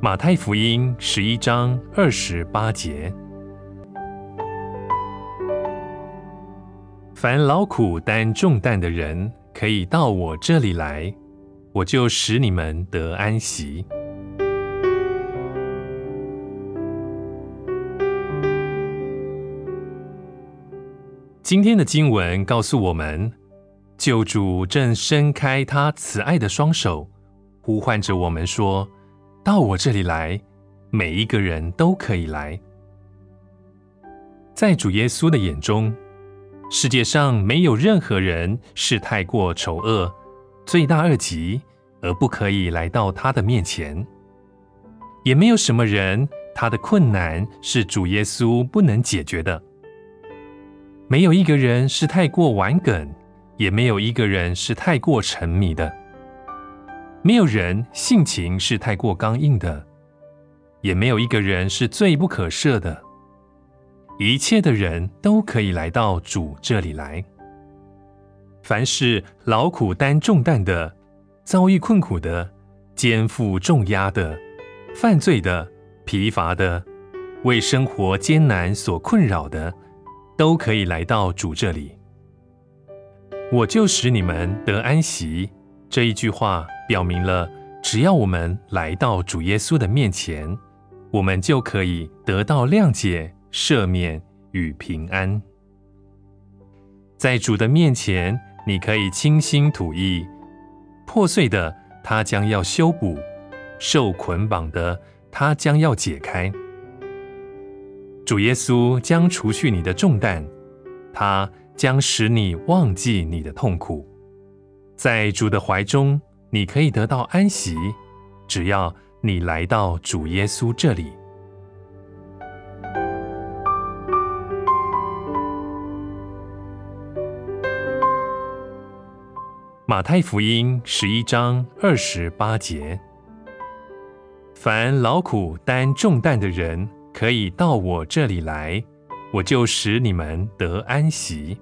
马太福音十一章二十八节：凡劳苦担重担的人，可以到我这里来，我就使你们得安息。今天的经文告诉我们，救主正伸开他慈爱的双手，呼唤着我们说：“到我这里来，每一个人都可以来。”在主耶稣的眼中，世界上没有任何人是太过丑恶、罪大恶极而不可以来到他的面前，也没有什么人他的困难是主耶稣不能解决的。没有一个人是太过顽梗，也没有一个人是太过沉迷的。没有人性情是太过刚硬的，也没有一个人是罪不可赦的。一切的人都可以来到主这里来。凡是劳苦担重担的、遭遇困苦的、肩负重压的、犯罪的、疲乏的、为生活艰难所困扰的。都可以来到主这里，我就使你们得安息。这一句话表明了，只要我们来到主耶稣的面前，我们就可以得到谅解、赦免与平安。在主的面前，你可以倾心吐意，破碎的他将要修补，受捆绑的他将要解开。主耶稣将除去你的重担，他将使你忘记你的痛苦，在主的怀中，你可以得到安息。只要你来到主耶稣这里。马太福音十一章二十八节：凡劳苦担重担的人。可以到我这里来，我就使你们得安息。